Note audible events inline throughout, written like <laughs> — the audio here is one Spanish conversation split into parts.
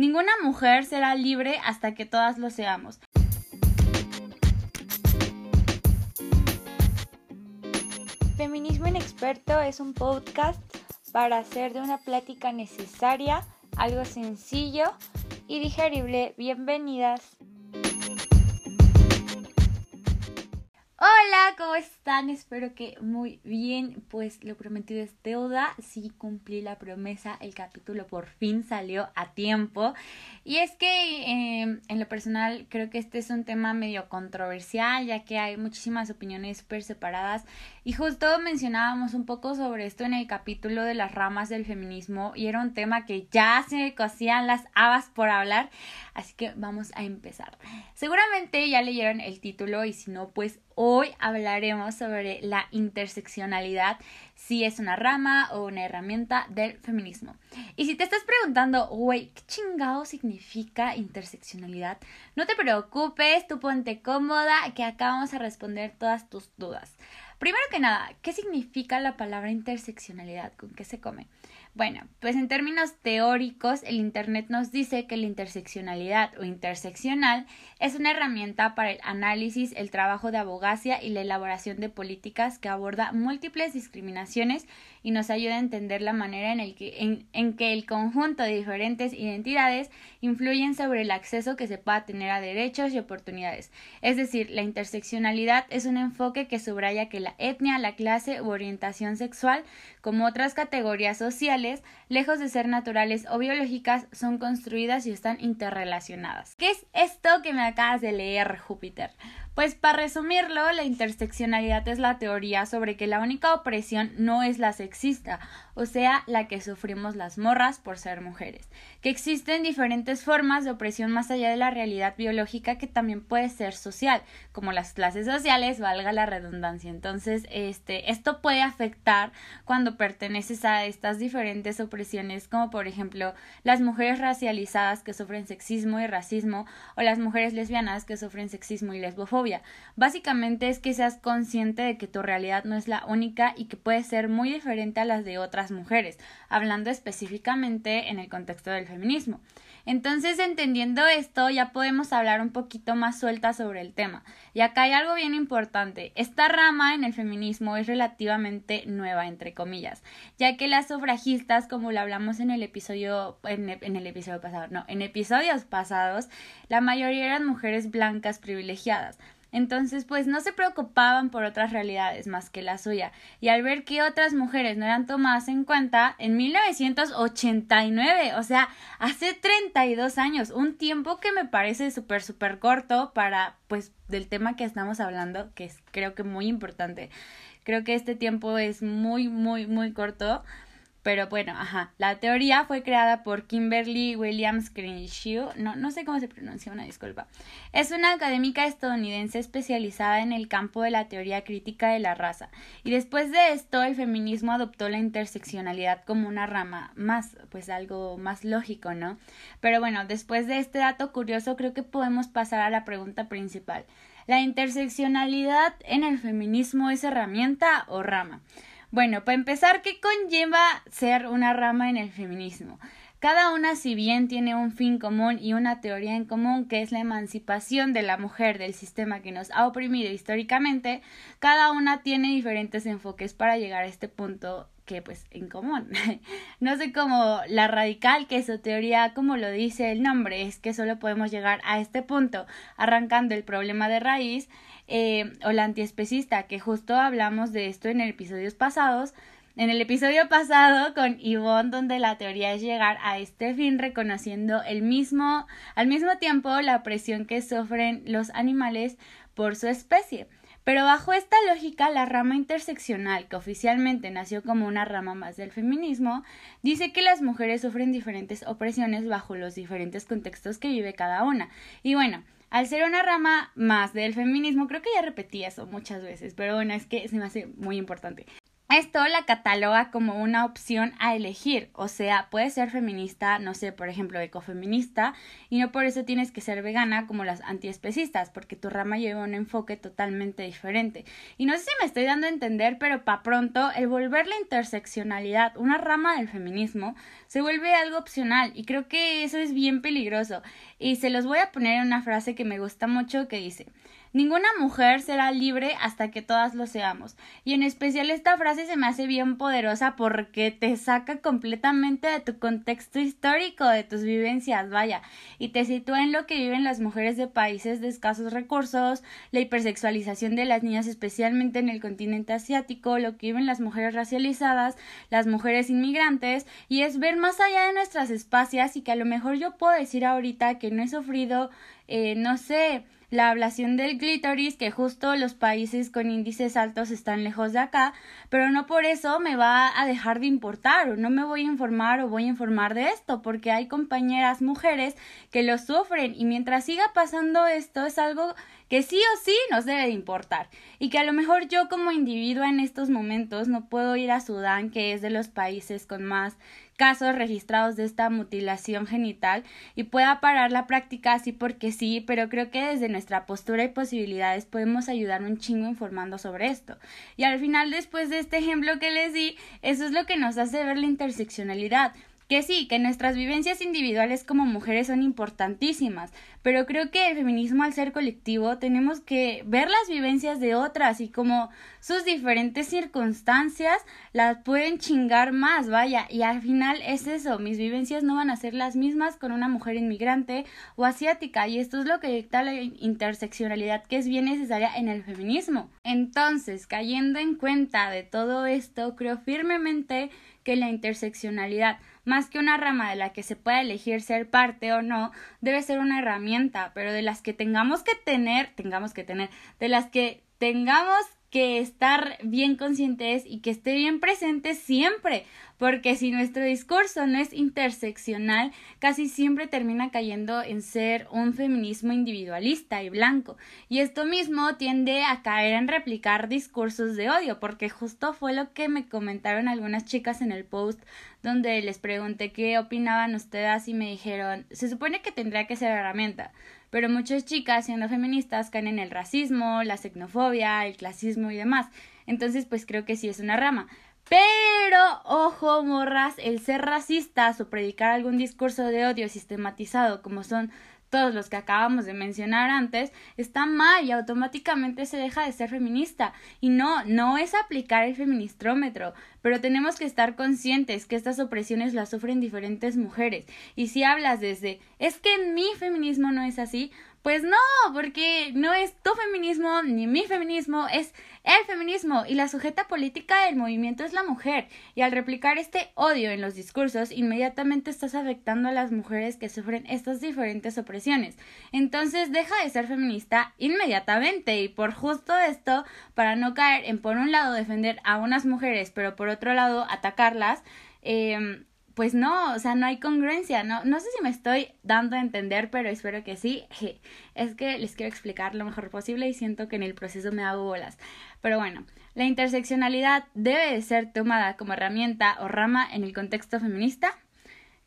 Ninguna mujer será libre hasta que todas lo seamos. Feminismo Inexperto es un podcast para hacer de una plática necesaria algo sencillo y digerible. Bienvenidas. ¿Cómo están? Espero que muy bien. Pues lo prometido es deuda. Sí cumplí la promesa. El capítulo por fin salió a tiempo. Y es que em, en lo personal creo que este es un tema medio controversial, ya que hay muchísimas opiniones súper separadas. Y justo mencionábamos un poco sobre esto en el capítulo de las ramas del feminismo. Y era un tema que ya se me cosían las habas por hablar. Así que vamos a empezar. Seguramente ya leyeron el título y si no, pues Hoy hablaremos sobre la interseccionalidad, si es una rama o una herramienta del feminismo. Y si te estás preguntando, güey, ¿qué chingado significa interseccionalidad? No te preocupes, tú ponte cómoda, que acá vamos a responder todas tus dudas. Primero que nada, ¿qué significa la palabra interseccionalidad? ¿Con qué se come? Bueno, pues en términos teóricos, el Internet nos dice que la interseccionalidad o interseccional es una herramienta para el análisis, el trabajo de abogacía y la elaboración de políticas que aborda múltiples discriminaciones y nos ayuda a entender la manera en, el que, en, que el conjunto de diferentes identidades influyen sobre el acceso que se pueda tener a derechos y oportunidades. Es decir, la interseccionalidad es un enfoque que subraya que la etnia, la clase u orientación sexual, como otras categorías sociales, lejos de ser naturales o biológicas, son construidas y están interrelacionadas. ¿Qué es esto que me acabas de leer, Júpiter? Pues para resumirlo, la interseccionalidad es la teoría sobre que la única opresión no es la sexista, o sea, la que sufrimos las morras por ser mujeres, que existen diferentes formas de opresión más allá de la realidad biológica que también puede ser social, como las clases sociales, valga la redundancia. Entonces, este, esto puede afectar cuando perteneces a estas diferentes opresiones, como por ejemplo las mujeres racializadas que sufren sexismo y racismo, o las mujeres lesbianas que sufren sexismo y lesbofobia Básicamente es que seas consciente de que tu realidad no es la única y que puede ser muy diferente a las de otras mujeres, hablando específicamente en el contexto del feminismo. Entonces, entendiendo esto, ya podemos hablar un poquito más suelta sobre el tema. Y acá hay algo bien importante. Esta rama en el feminismo es relativamente nueva, entre comillas, ya que las sufragistas, como lo hablamos en el episodio, en, en el episodio pasado, no, en episodios pasados, la mayoría eran mujeres blancas privilegiadas. Entonces, pues no se preocupaban por otras realidades más que la suya, y al ver que otras mujeres no eran tomadas en cuenta, en 1989, o sea, hace 32 años, un tiempo que me parece súper, súper corto para, pues, del tema que estamos hablando, que es creo que muy importante. Creo que este tiempo es muy, muy, muy corto pero bueno, ajá. La teoría fue creada por Kimberly Williams Crenshaw. No, no sé cómo se pronuncia, una disculpa. Es una académica estadounidense especializada en el campo de la teoría crítica de la raza. Y después de esto, el feminismo adoptó la interseccionalidad como una rama más, pues algo más lógico, ¿no? Pero bueno, después de este dato curioso, creo que podemos pasar a la pregunta principal. ¿La interseccionalidad en el feminismo es herramienta o rama? Bueno, para empezar, ¿qué conlleva ser una rama en el feminismo? Cada una, si bien tiene un fin común y una teoría en común, que es la emancipación de la mujer del sistema que nos ha oprimido históricamente, cada una tiene diferentes enfoques para llegar a este punto que pues en común. <laughs> no sé cómo la radical que su teoría, como lo dice el nombre, es que solo podemos llegar a este punto arrancando el problema de raíz eh, o la antiespecista, que justo hablamos de esto en episodios pasados. En el episodio pasado con Yvonne, donde la teoría es llegar a este fin reconociendo el mismo, al mismo tiempo la presión que sufren los animales por su especie. Pero bajo esta lógica, la rama interseccional, que oficialmente nació como una rama más del feminismo, dice que las mujeres sufren diferentes opresiones bajo los diferentes contextos que vive cada una. Y bueno, al ser una rama más del feminismo, creo que ya repetí eso muchas veces, pero bueno, es que se me hace muy importante. Esto la cataloga como una opción a elegir, o sea, puedes ser feminista, no sé, por ejemplo, ecofeminista, y no por eso tienes que ser vegana como las antiespecistas, porque tu rama lleva un enfoque totalmente diferente. Y no sé si me estoy dando a entender, pero para pronto el volver la interseccionalidad una rama del feminismo se vuelve algo opcional, y creo que eso es bien peligroso. Y se los voy a poner en una frase que me gusta mucho que dice Ninguna mujer será libre hasta que todas lo seamos. Y en especial esta frase se me hace bien poderosa porque te saca completamente de tu contexto histórico, de tus vivencias, vaya, y te sitúa en lo que viven las mujeres de países de escasos recursos, la hipersexualización de las niñas especialmente en el continente asiático, lo que viven las mujeres racializadas, las mujeres inmigrantes, y es ver más allá de nuestras espacias y que a lo mejor yo puedo decir ahorita que no he sufrido, eh, no sé, la ablación del clítoris, que justo los países con índices altos están lejos de acá, pero no por eso me va a dejar de importar o no me voy a informar o voy a informar de esto, porque hay compañeras mujeres que lo sufren y mientras siga pasando esto es algo que sí o sí nos debe de importar y que a lo mejor yo como individuo en estos momentos no puedo ir a Sudán, que es de los países con más casos registrados de esta mutilación genital y pueda parar la práctica así porque sí, pero creo que desde nuestra postura y posibilidades podemos ayudar un chingo informando sobre esto. Y al final, después de este ejemplo que les di, eso es lo que nos hace ver la interseccionalidad que sí, que nuestras vivencias individuales como mujeres son importantísimas, pero creo que el feminismo al ser colectivo tenemos que ver las vivencias de otras y como sus diferentes circunstancias las pueden chingar más, vaya, y al final es eso, mis vivencias no van a ser las mismas con una mujer inmigrante o asiática y esto es lo que dicta la interseccionalidad que es bien necesaria en el feminismo. Entonces, cayendo en cuenta de todo esto, creo firmemente que la interseccionalidad más que una rama de la que se pueda elegir ser parte o no, debe ser una herramienta, pero de las que tengamos que tener, tengamos que tener, de las que tengamos que estar bien conscientes y que esté bien presente siempre, porque si nuestro discurso no es interseccional, casi siempre termina cayendo en ser un feminismo individualista y blanco. Y esto mismo tiende a caer en replicar discursos de odio, porque justo fue lo que me comentaron algunas chicas en el post donde les pregunté qué opinaban ustedes y me dijeron, se supone que tendría que ser herramienta, pero muchas chicas siendo feministas caen en el racismo, la xenofobia, el clasismo y demás. Entonces, pues creo que sí es una rama. Pero, ojo, morras, el ser racistas o predicar algún discurso de odio sistematizado como son todos los que acabamos de mencionar antes, está mal y automáticamente se deja de ser feminista. Y no, no es aplicar el feministrómetro, pero tenemos que estar conscientes que estas opresiones las sufren diferentes mujeres. Y si hablas desde, es que en mi feminismo no es así, pues no, porque no es tu feminismo ni mi feminismo, es el feminismo y la sujeta política del movimiento es la mujer. Y al replicar este odio en los discursos, inmediatamente estás afectando a las mujeres que sufren estas diferentes opresiones. Entonces deja de ser feminista inmediatamente y por justo esto, para no caer en por un lado defender a unas mujeres, pero por otro lado atacarlas, eh, pues no, o sea, no hay congruencia, no, no sé si me estoy dando a entender, pero espero que sí. Es que les quiero explicar lo mejor posible y siento que en el proceso me hago bolas. Pero bueno, la interseccionalidad debe de ser tomada como herramienta o rama en el contexto feminista.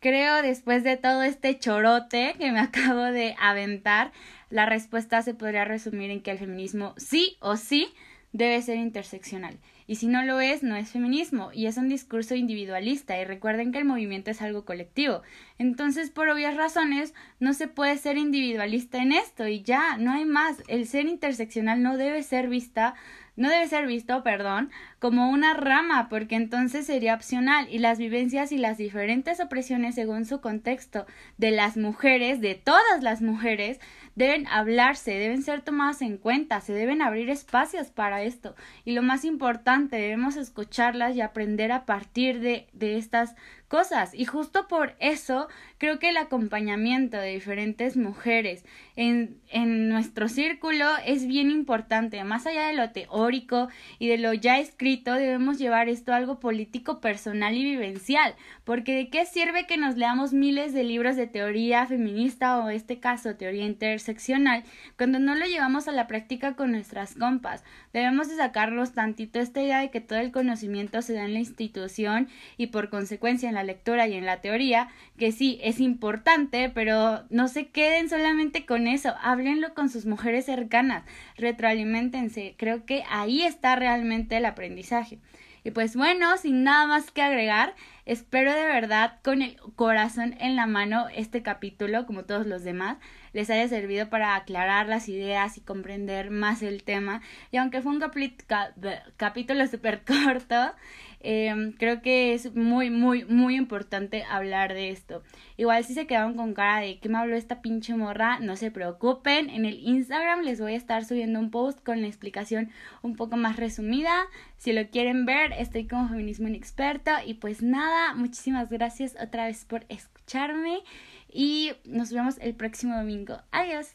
Creo después de todo este chorote que me <laughs> acabo de aventar, la respuesta se podría resumir en que el feminismo sí o sí debe ser interseccional. Y si no lo es, no es feminismo y es un discurso individualista y recuerden que el movimiento es algo colectivo. Entonces, por obvias razones, no se puede ser individualista en esto y ya, no hay más. El ser interseccional no debe ser vista no debe ser visto, perdón, como una rama, porque entonces sería opcional y las vivencias y las diferentes opresiones según su contexto de las mujeres, de todas las mujeres, deben hablarse, deben ser tomadas en cuenta, se deben abrir espacios para esto. Y lo más importante, debemos escucharlas y aprender a partir de, de estas cosas. Y justo por eso creo que el acompañamiento de diferentes mujeres en, en nuestro círculo es bien importante. Más allá de lo teórico y de lo ya escrito, debemos llevar esto a algo político, personal y vivencial. Porque de qué sirve que nos leamos miles de libros de teoría feminista o en este caso teoría inter interseccional cuando no lo llevamos a la práctica con nuestras compas. Debemos de sacarnos tantito esta idea de que todo el conocimiento se da en la institución y por consecuencia en la lectura y en la teoría, que sí, es importante, pero no se queden solamente con eso, háblenlo con sus mujeres cercanas, retroalimentense, creo que ahí está realmente el aprendizaje. Y pues bueno, sin nada más que agregar, espero de verdad con el corazón en la mano este capítulo, como todos los demás, les haya servido para aclarar las ideas y comprender más el tema. Y aunque fue un capítulo <laughs> súper corto, Em, creo que es muy, muy, muy importante hablar de esto. Igual si se quedaron con cara de que me habló esta pinche morra, no se preocupen. En el Instagram les voy a estar subiendo un post con la explicación un poco más resumida. Si lo quieren ver, estoy como feminismo inexperto. Y pues nada, muchísimas gracias otra vez por escucharme. Y nos vemos el próximo domingo. Adiós.